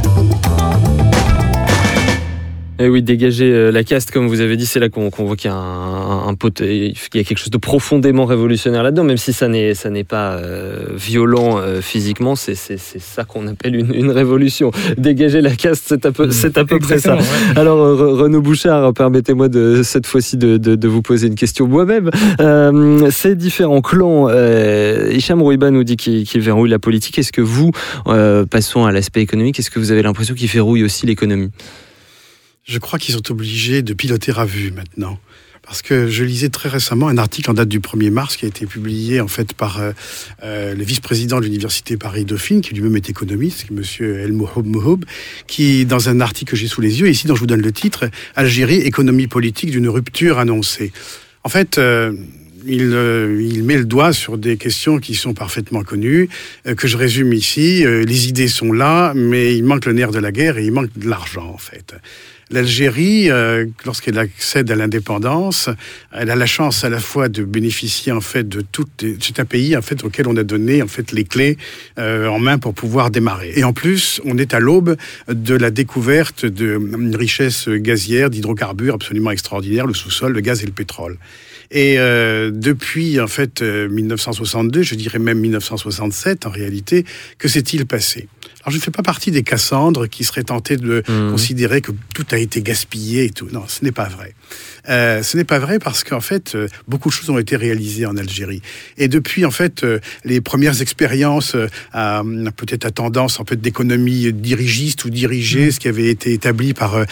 Et oui, dégager euh, la caste, comme vous avez dit, c'est là qu'on voit qu'il y a un, il y a quelque chose de profondément révolutionnaire là-dedans, même si ça n'est ça n'est pas euh, violent euh, physiquement, c'est ça qu'on appelle une, une révolution. Dégager la caste, c'est à peu c'est à peu près ça. Ouais. Alors Re- Renaud Bouchard, permettez-moi de cette fois-ci de, de- de vous poser une question moi-même. Euh, ces différents clans, Hicham Rouiba nous dit qu'il verrouille la politique. Est-ce que vous, passons à l'aspect économique, est-ce que vous avez l'impression qu'il verrouille aussi l'économie? Je crois qu'ils sont obligés de piloter à vue maintenant. Parce que je lisais très récemment un article en date du 1er mars qui a été publié en fait par euh, euh, le vice-président de l'université Paris-Dauphine, qui lui-même est économiste, Monsieur El Mohoub Mohoub, qui dans un article que j'ai sous les yeux, ici dont je vous donne le titre, Algérie, économie politique d'une rupture annoncée. En fait, euh, il, met le doigt sur des questions qui sont parfaitement connues, que je résume ici. Les idées sont là, mais il manque le nerf de la guerre et il manque de l'argent, en fait. L'Algérie, euh, lorsqu'elle accède à l'indépendance, elle a la chance à la fois de bénéficier en fait de les- C'est un pays en fait auquel on a donné en fait les clés euh, en main pour pouvoir démarrer. Et en plus, on est à l'aube de la découverte d'une richesse gazière, d'hydrocarbures absolument extraordinaire, le sous-sol, le gaz et le pétrole. Et euh, depuis en fait euh, 1962, je dirais même 1967 en réalité, que s'est-il passé? Alors je ne fais pas partie des Cassandres qui seraient tentés de Mhm. considérer que tout a été gaspillé et tout. Non, ce n'est pas vrai. Euh, ce n'est pas vrai parce qu'en fait, euh, beaucoup de choses ont été réalisées en Algérie. Et depuis, en fait, euh, les premières expériences peut-être à tendance en fait d'économie dirigiste ou dirigée, ce qui avait été établi par un,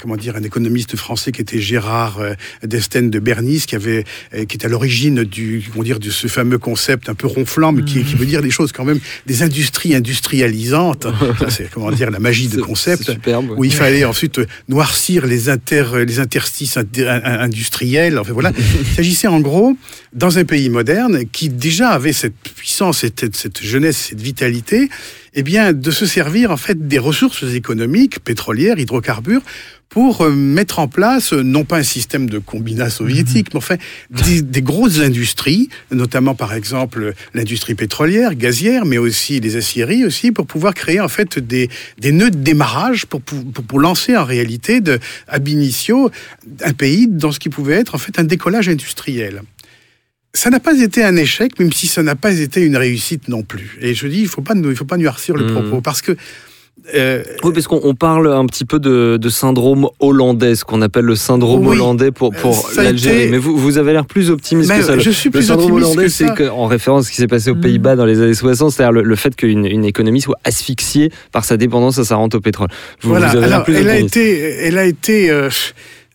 comment dire un économiste français qui était Gérard Destène de Bernis, qui avait qui est à l'origine du comment dire de ce fameux concept un peu ronflant, mais qui, qui veut dire les choses quand même des industries industrialisantes. *laughs* Ça, c'est comment dire la magie de concept superbe. où il fallait ensuite noircir les, inter, les interstices inter- in- industriels. Enfin, voilà. *laughs* Il s'agissait en gros, dans un pays moderne qui déjà avait cette puissance, cette, cette jeunesse, cette vitalité, eh bien, de se servir en fait des ressources économiques, pétrolières, hydrocarbures, pour euh, mettre en place, euh, non pas un système de combinat soviétique, mais enfin des, des grosses industries, notamment par exemple l'industrie pétrolière, gazière, mais aussi les aciéries aussi, pour pouvoir créer en fait des, des nœuds de démarrage pour, pour, pour lancer en réalité de ab initio un pays dans ce qui pouvait être en fait un décollage industriel. Ça n'a pas été un échec, même si ça n'a pas été une réussite non plus. Et je dis, il faut pas, il faut pas le Mhm. propos, parce que euh, Oui, parce qu'on on parle un petit peu de, de syndrome hollandais, ce qu'on appelle le syndrome Oui. hollandais pour, a l'Algérie. été- Mais vous, vous avez l'air plus optimiste Mais que ça. je suis le plus syndrome optimiste hollandais, c'est en référence à ce qui s'est passé aux Mm. Pays-Bas dans les années 60, c'est-à-dire le, le fait qu'une une économie soit asphyxiée par sa dépendance à sa rente au pétrole. Vous, voilà. vous avez l'air Alors, plus elle a été, elle a été. euh,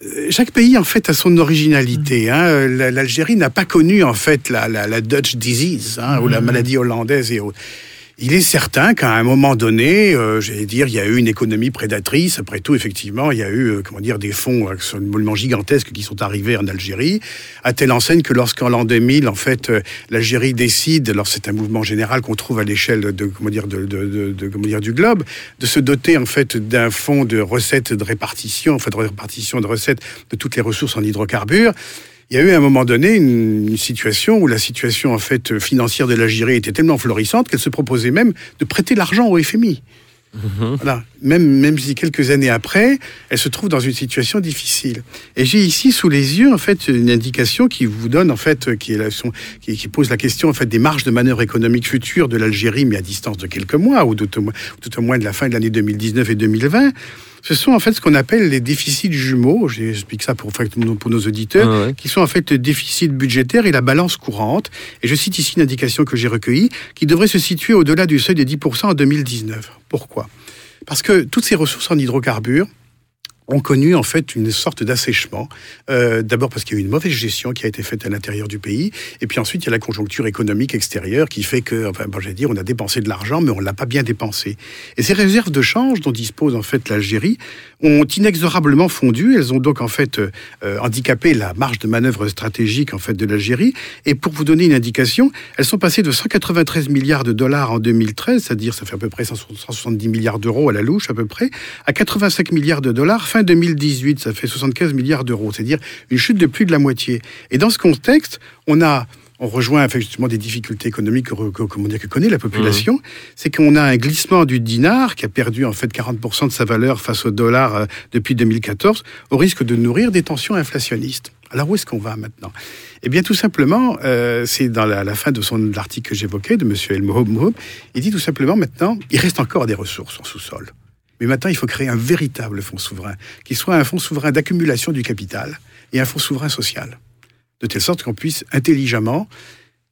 euh, chaque pays en fait a son originalité. Mm. hein. La- L'Algérie n'a pas connu en fait la, la- la Dutch disease hein, ou Mm. la maladie hollandaise et autres. Il est certain qu'à un moment donné, euh, j'allais dire, il y a eu une économie prédatrice. Après tout, effectivement, il y a eu, euh, comment dire, des fonds absolument gigantesques qui sont arrivés en Algérie, à telle enseigne que lorsqu'en l'an 2000, en fait, euh, l'Algérie décide, alors c'est un mouvement général qu'on trouve à l'échelle de, comment dire, de, de- de- comment dire, du globe, de se doter en fait d'un fonds de recettes de répartition, enfin de répartition de recettes de toutes les ressources en hydrocarbures. Il y a eu à un moment donné une, une situation où la situation en fait financière de l'Algérie était tellement florissante qu'elle se proposait même de prêter l'argent au FMI. Voilà. Même, même si quelques années après, elle se trouve dans une situation difficile. Et j'ai ici sous les yeux en fait une indication qui vous donne en fait qui, est la- son- qui, qui pose la question en fait des marges de manœuvre économique futures de l'Algérie, mais à distance de quelques mois ou tout au moins, tout au moins de la fin de l'année 2019 et 2020. Ce sont en fait ce qu'on appelle les déficits jumeaux. J'explique ça pour, pour nos auditeurs Ah ouais. qui sont en fait le déficit budgétaire et la balance courante. Et je cite ici une indication que j'ai recueillie, qui devrait se situer au-delà du seuil des 10% en 2019. Pourquoi? Parce que toutes ces ressources en hydrocarbures ont connu en fait une sorte d'assèchement. Euh, D'abord parce qu'il y a eu une mauvaise gestion qui a été faite à l'intérieur du pays, et puis ensuite il y a la conjoncture économique extérieure qui fait que, enfin, bon, dire, on a dépensé de l'argent, mais on l'a pas bien dépensé. Et ces réserves de change dont dispose en fait l'Algérie ont inexorablement fondu. Elles ont donc en fait euh, euh, handicapé la marge de manœuvre stratégique en fait de l'Algérie. Et pour vous donner une indication, elles sont passées de 193 milliards de dollars en 2013, c'est-à-dire ça fait à peu près 170 milliards d'euros à la louche à peu près, à 85 milliards de dollars fin 2018, ça fait 75 milliards d'euros, c'est-à-dire une chute de plus de la moitié. Et dans ce contexte, on a on rejoint effectivement des difficultés économiques que, comment dire, que connaît la population, c'est qu'on a un glissement du dinar qui a perdu en fait 40% de sa valeur face au dollar euh, depuis 2014, au risque de nourrir des tensions inflationnistes. Alors où est-ce qu'on va maintenant? Eh bien tout simplement, euh, c'est dans la, la fin de son de l'article que j'évoquais de M. El Mohob, il dit tout simplement maintenant, il reste encore des ressources en sous-sol. Mais maintenant, il faut créer un véritable fonds souverain, qui soit un fonds souverain d'accumulation du capital et un fonds souverain social de telle sorte qu'on puisse intelligemment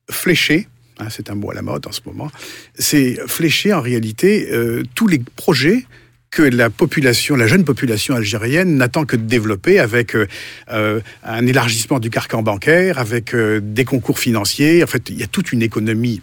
flécher, hein, c'est un mot à la mode en ce moment, c'est flécher en réalité euh, tous les projets que la population, la jeune population algérienne n'attend que de développer avec euh, euh, un élargissement du carcan bancaire, avec des concours financiers. En fait, il y a toute une économie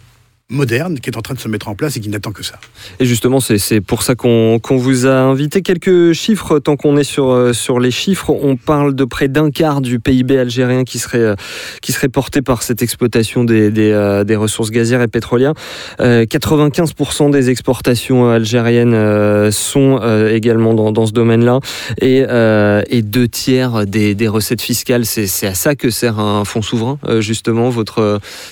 moderne qui est en train de se mettre en place et qui n'attend que ça. Et justement, c'est pour ça qu'on qu'on vous a invité. Quelques chiffres, tant qu'on est sur, euh, sur les chiffres, on parle de près d'un quart du PIB algérien qui serait, euh, qui serait porté par cette exploitation des, des, euh, ressources gazières et pétrolières. Euh, 95% des exportations algériennes sont également dans, dans ce domaine-là. Et, et deux tiers des, des recettes fiscales, c'est à ça que sert un fonds souverain, justement.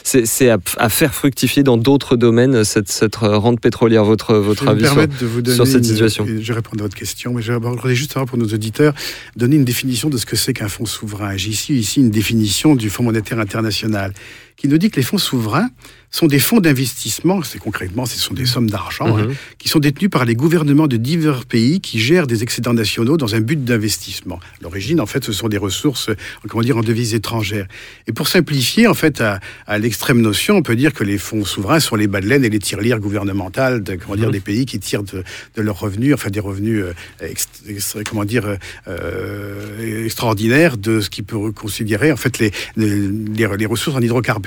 C'est à, à faire fructifier dans d'autres domaines cette, cette rente pétrolière. Votre, votre avis sur- permettre de vous donner sur cette une- saison. Je vais répondre à votre question, mais je voudrais juste savoir pour nos auditeurs donner une définition de ce que c'est qu'un fonds souverain. J'ai ici, ici une définition du Fonds monétaire international qui nous dit que les fonds souverains sont des fonds d'investissement, c'est concrètement, ce sont des sommes d'argent, hein, Mhm. qui sont détenus par les gouvernements de divers pays qui gèrent des excédents nationaux dans un but d'investissement. L'origine, en fait, ce sont des ressources, comment dire, en devises étrangères. Et pour simplifier, en fait, à, à l'extrême notion, on peut dire que les fonds souverains sont les badelaines et les tirelires gouvernementales de, comment dire, Mhm. des pays qui tirent de, de leurs revenus, enfin des revenus, euh, ex- ex- comment dire, euh, euh, extraordinaires de ce qui peut considérer, en fait, les- les ressources en hydrocarbures.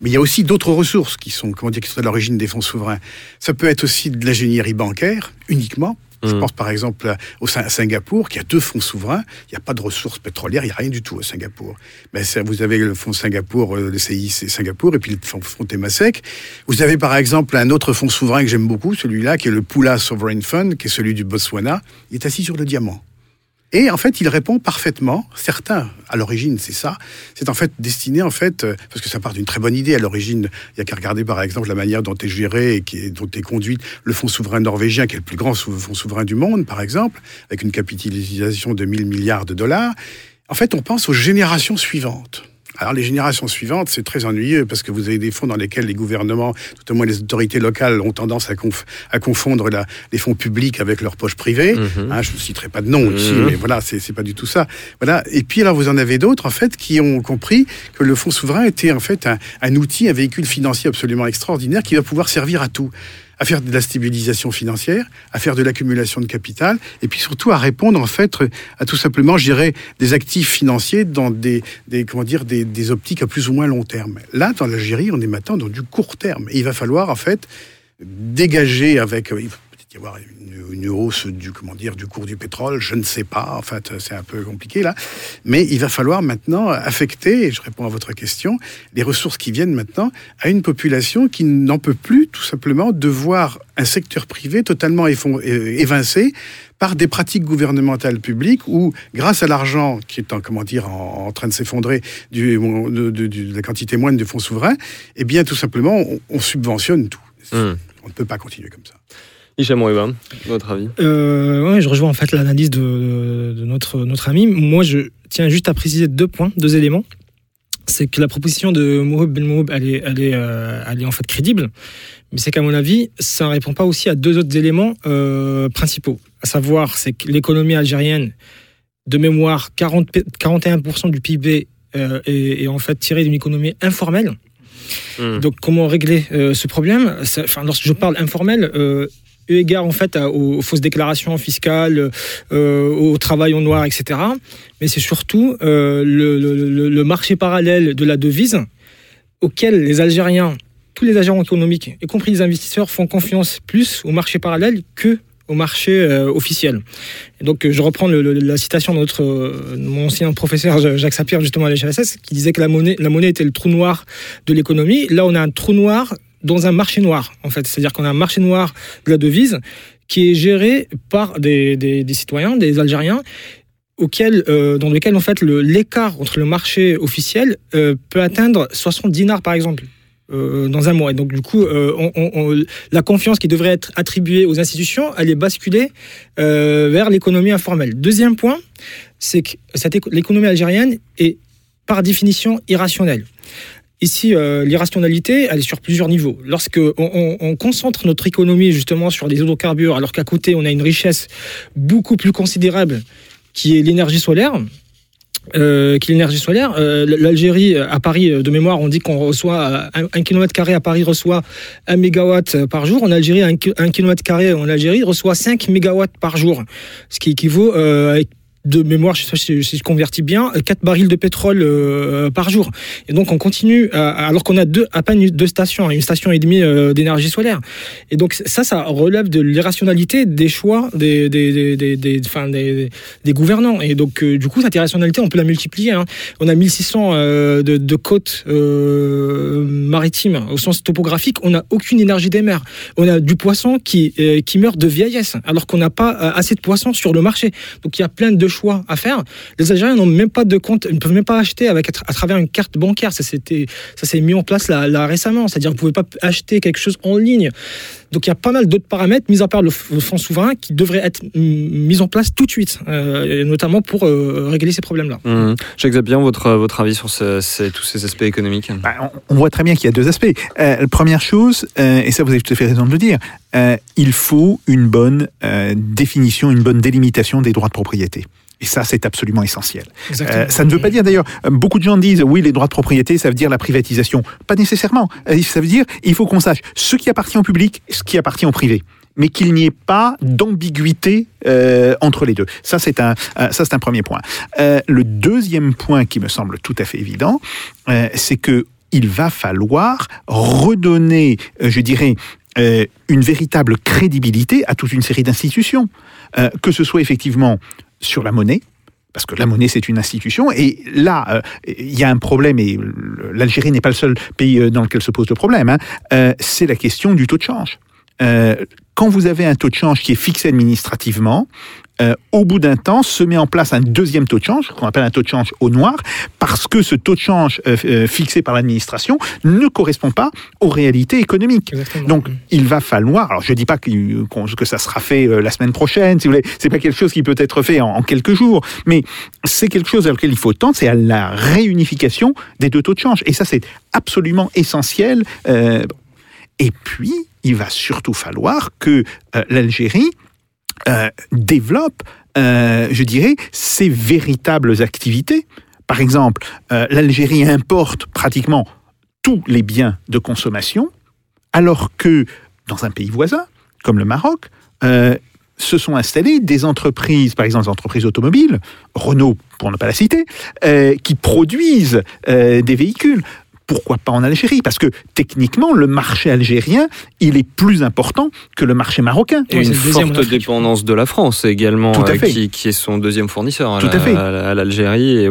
Mais il y a aussi d'autres ressources qui sont, comment dire, qui sont à l'origine des fonds souverains. Ça peut être aussi de l'ingénierie bancaire, uniquement. Je Mhm. pense par exemple à- au à Singapour, qui a deux fonds souverains. Il n'y a pas de ressources pétrolières, il n'y a rien du tout au Singapour. Mais ça, vous avez le fonds Singapour, euh, le CIC Singapour, et puis le fonds, fonds Temasek. Vous avez par exemple un autre fonds souverain que j'aime beaucoup, celui-là, qui est le Pula Sovereign Fund, qui est celui du Botswana. Il est assis sur le diamant. Et en fait, il répond parfaitement. Certains, à l'origine, c'est ça. C'est en fait destiné, en fait, euh, parce que ça part d'une très bonne idée. À l'origine, il y a qu'à regarder, par exemple, la manière dont est géré et dont est conduite le fonds souverain norvégien, qui est le plus grand fonds souverain du monde, par exemple, avec une capitalisation de 1000 milliards de dollars. En fait, on pense aux générations suivantes. Alors les générations suivantes, c'est très ennuyeux parce que vous avez des fonds dans lesquels les gouvernements, tout au moins les autorités locales, ont tendance à, conf- à confondre la- les fonds publics avec leurs poches privées. Mhm. Hein, je ne citerai pas de nom ici, Mhm. mais voilà, c'est c'est pas du tout ça. Voilà. Et puis alors vous en avez d'autres en fait qui ont compris que le fonds souverain était en fait un, un outil, un véhicule financier absolument extraordinaire qui va pouvoir servir à tout à faire de la stabilisation financière, à faire de l'accumulation de capital, et puis surtout à répondre en fait à tout simplement, je dirais, des actifs financiers dans des, des comment dire, des, des optiques à plus ou moins long terme. Là, dans l'Algérie, on est maintenant dans du court terme. Et il va falloir en fait dégager avec, peut-être y avoir une, une hausse du comment dire du cours du pétrole, je ne sais pas. En fait, c'est un peu compliqué là, mais il va falloir maintenant affecter, et je réponds à votre question, les ressources qui viennent maintenant à une population qui n'en peut plus tout simplement de voir un secteur privé totalement euh, évincé par des pratiques gouvernementales publiques où, grâce à l'argent qui est en, comment dire, en, en train de s'effondrer du, de, de- de la quantité moindre de fonds souverains, eh bien, tout simplement, on, on subventionne tout. Mhm. On ne peut pas continuer comme ça. Hicham Ouéba, votre avis? Euh, ouais, je rejoins en fait l'analyse de, de notre, notre ami. Moi, je tiens juste à préciser deux points, deux éléments. C'est que la proposition de Mouhoub Ben Mouhoub, elle est, elle, est, euh, elle est en fait crédible. Mais c'est qu'à mon avis, ça ne répond pas aussi à deux autres éléments euh, principaux. À savoir, c'est que l'économie algérienne, de mémoire, 40, 41% du PIB euh, est, est en fait tiré d'une économie informelle. Mhm. Donc, comment régler euh, ce problème? Enfin, lorsque je parle informel, euh, eu égard en fait aux, fausses déclarations fiscales, euh, au travail en noir, etc. Mais c'est surtout euh, le, marché parallèle de la devise auquel les Algériens, tous les agents économiques, y compris les investisseurs, font confiance plus au marché parallèle que au marché euh, officiel. Donc, je reprends la citation de notre, mon ancien professeur Ja- Jacques Sapir, justement à l'HSS, qui disait que la monnaie, la monnaie était le trou noir de l'économie. Là, on a un trou noir dans un marché noir, en fait. C'est-à-dire qu'on a un marché noir de la devise qui est géré par des, citoyens, des Algériens, auquel, euh, dans lequel en fait l'écart entre le marché officiel euh, peut atteindre 60 dinars par exemple euh, dans un mois. Et donc du coup, euh, la confiance qui devrait être attribuée aux institutions, elle est basculée vers l'économie informelle. Deuxième point, c'est que l'économie algérienne est par définition irrationnelle. Ici, euh, l'irrationalité, elle est sur plusieurs niveaux. Lorsque on, on- on concentre notre économie justement sur les hydrocarbures, alors qu'à côté, on a une richesse beaucoup plus considérable qui est l'énergie solaire, euh, qui solaire. Euh, L'Algérie, à Paris, euh, de mémoire, on dit qu'on reçoit un, un kilomètre carré à Paris reçoit un mégawatt par jour. En Algérie, un, un kilomètre carré en Algérie reçoit 5 mégawatts par jour, ce qui équivaut euh, de mémoire, je sais pas si, je convertis bien, 4 barils de pétrole euh, par jour. Et donc on continue, alors qu'on a deux, à peine deux stations, une station et demie euh, d'énergie solaire. Et donc ça, ça relève de l'irrationalité des choix des, des, des, des, des- des, gouvernants. Et donc euh, du coup, cette irrationalité, on peut la multiplier. hein. On a 1600 euh, de, côtes euh, maritimes au sens topographique, on n'a aucune énergie des mers. On a du poisson qui, euh, qui meurt de vieillesse, alors qu'on n'a pas euh, assez de poissons sur le marché. Donc il y a plein de choix à faire. Les Algériens n'ont même pas de compte, ils ne peuvent même pas acheter avec, à travers une carte bancaire. Ça s'est mis en place là, là récemment. C'est-à-dire que vous ne pouvez pas acheter quelque chose en ligne. Donc il y a pas mal d'autres paramètres, mis à part le, fonds souverain, qui devraient être mis en place tout de suite, euh, et notamment pour euh, régler ces problèmes-là. Mhm. Jacques Zapian, votre, votre avis sur ce- ces- tous ces aspects économiques? Bah, on, on voit très bien qu'il y a deux aspects. Euh, la première chose, euh, et ça vous avez tout à fait raison de le dire, euh, il faut une bonne euh, définition, une bonne délimitation des droits de propriété. Et ça, c'est absolument essentiel. Euh, ça ne veut pas dire d'ailleurs, euh, beaucoup de gens disent oui, les droits de propriété, ça veut dire la privatisation. Pas nécessairement. Euh, Ça veut dire il faut qu'on sache ce qui appartient au public, ce qui appartient au privé. Mais qu'il n'y ait pas d'ambiguïté euh, entre les deux. Ça, c'est un, euh, ça, c'est un premier point. Euh, le deuxième point qui me semble tout à fait évident, c'est que il va falloir redonner, je dirais, une véritable crédibilité à toute une série d'institutions, que ce soit effectivement sur la monnaie, parce que la monnaie c'est une institution, et là euh, il y a un problème, et l'Algérie n'est pas le seul pays euh, dans lequel se pose le problème, hein, euh, c'est la question du taux de change. Quand vous avez un taux de change qui est fixé administrativement, euh, au bout d'un temps, se met en place un deuxième taux de change, qu'on appelle un taux de change au noir, parce que ce taux de change euh, euh, fixé par l'administration ne correspond pas aux réalités économiques. Exactement. Donc, il va falloir. Alors, je dis pas qu'on- que ça sera fait la semaine prochaine, si vous voulez. C'est pas quelque chose qui peut être fait en, en quelques jours, mais c'est quelque chose à laquelle il faut tendre, c'est à la réunification des deux taux de change. Et ça, c'est absolument essentiel. Euh, et puis, il va surtout falloir que euh, l'Algérie euh, développe, euh, je dirais, ses véritables activités. Par exemple, l'Algérie importe pratiquement tous les biens de consommation, alors que dans un pays voisin, comme le Maroc, se sont installées des entreprises, par exemple des entreprises automobiles, Renault pour ne pas la citer, qui produisent des véhicules. Pourquoi pas en Algérie? Parce que techniquement, le marché algérien, il est plus important que le marché marocain. Et Ouais, une en forte dépendance de la France également, Tout à euh, fait. qui, qui est son deuxième fournisseur à Tout la- l'Algérie.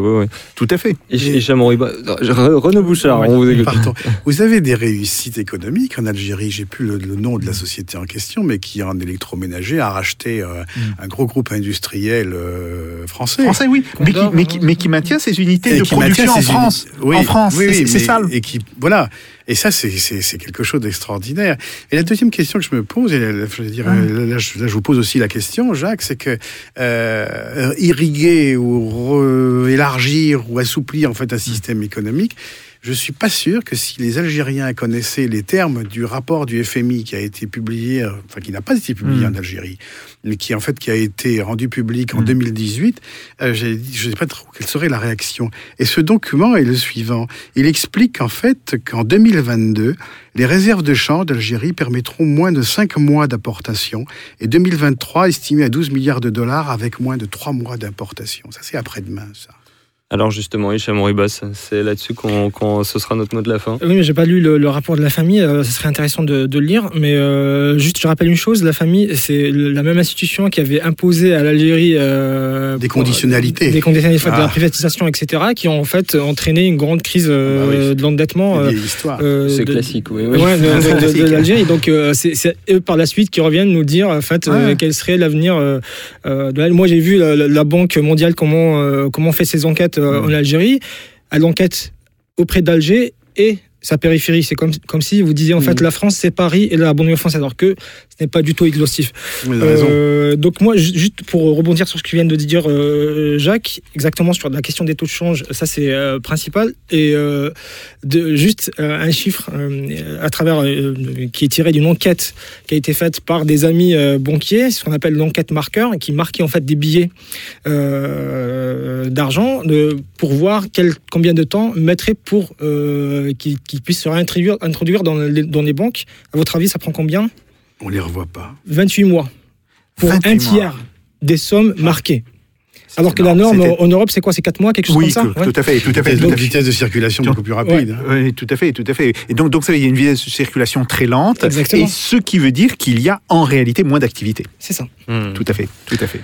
Tout à fait. Et, et Chamoriba- Re- Renaud Bouchard, on vous écoute. Pardon. *laughs* Vous avez des réussites économiques en Algérie? J'ai plus le, le nom de la société en question, mais qui en électroménager a racheté euh, un gros groupe industriel euh, français. Français, oui, mais qui, mais, qui, mais qui maintient ses unités Et de production en France. uni- Oui, en France, oui, c'est oui, c'est mais- ça. Et qui, voilà. Et ça, c'est- quelque chose d'extraordinaire. Et la deuxième question que je me pose, et là, je veux dire, là, je, là, je vous pose aussi la question, Jacques, c'est que euh, irriguer ou élargir ou assouplir en fait un système économique, je suis pas sûr que si les Algériens connaissaient les termes du rapport du FMI qui a été publié, euh, enfin qui n'a pas été publié Mm. en Algérie, mais qui en fait qui a été rendu public en Mm. 2018, euh, j'ai dit- je ne sais pas trop quelle serait la réaction. Et ce document est le suivant. Il explique en fait qu'en 2022, les réserves de change d'Algérie permettront moins de 5 mois d'importation et 2023 estimé à 12 milliards de dollars avec moins de 3 mois d'importation. Ça c'est après-demain ça. Alors justement, Hicham Ribas, c'est là-dessus qu'on, qu'on- ce sera notre mot de la fin. Oui, mais j'ai pas lu le, le rapport de la famille. euh, ce serait intéressant de, de le lire. Mais euh, juste, je rappelle une chose la famille, c'est la même institution qui avait imposé à l'Algérie euh, Des conditionnalités. des conditionnalités de Ah. la privatisation, etc., qui ont en fait entraîné une grande crise euh, Ah bah oui. de l'endettement. C'est de- classique, oui. Ouais, oui. de, de- de- *laughs* de l'Algérie. Donc, euh, c'est eux par la suite qui reviennent nous dire en fait euh, Ouais. quel serait l'avenir euh, euh, de. Moi, j'ai vu la, la- la Banque mondiale comment euh, comment fait ses enquêtes euh, en Algérie. Elle enquête auprès d'Alger et sa périphérie. C'est comme, comme si vous disiez en fait Mm. la France, c'est Paris et la banlieue française, alors que ce n'est pas du tout exhaustif. Euh, donc moi, ju- juste pour rebondir sur ce que vient de dire euh, Jacques, exactement sur la question des taux de change, ça c'est euh, principal. Et euh, de, juste un chiffre à travers qui est tiré d'une enquête qui a été faite par des amis banquiers, ce qu'on appelle l'enquête marqueur, qui marquait en fait des billets d'argent pour voir quel, combien de temps mettrait pour qu'ils qu'ils puissent se réintroduire introduire dans les, dans les banques. À votre avis, ça prend combien? On les revoit pas. 28 mois pour 28 un mois. tiers des sommes marquées. Alors que la norme en Europe, c'est quoi C'est 4 mois, quelque chose Oui, comme ça Ouais. tout à fait, tout à fait. Fait. vitesse de circulation beaucoup plus rapide. hein. Oui, tout à fait, tout à fait. Et donc, donc ça, il y a une vitesse de circulation très lente, Exactement. et ce qui veut dire qu'il y a en réalité moins d'activité. C'est ça. Hmm. Tout à fait, tout à fait.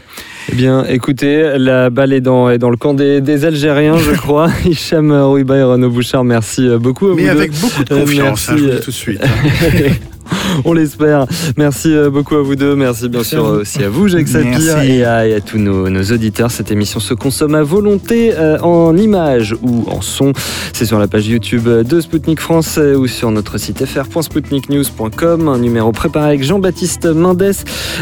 Eh bien, écoutez, la balle est dans, est dans le camp des, des Algériens, je *laughs* crois. Hicham Rouiba et Renaud Bouchard, merci beaucoup à vous Mais deux. avec beaucoup de Euh, confiance, merci, hein, je vous le dis tout de suite. *laughs* *laughs* On l'espère. Merci euh, beaucoup à vous deux. Merci bien Merci sûr à aussi à vous, Jacques Sapir, et à, et à tous nos, nos auditeurs. Cette émission se consomme à volonté euh, en images ou en son. C'est sur la page YouTube de Spoutnik France euh, ou sur notre site fr.spoutniknews.com. Un numéro préparé avec Jean-Baptiste Mendes,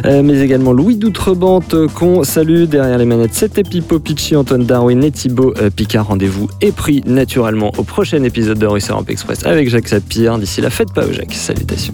euh, mais également Louis Doutrebante qu'on salue. Derrière les manettes, c'était Pipo Picci, Antoine Darwin et Thibaut Picard. Rendez-vous est pris naturellement au prochain épisode de Russe Europe Express avec Jacques Sapir. D'ici là, faites pas au Jacques. Salutations.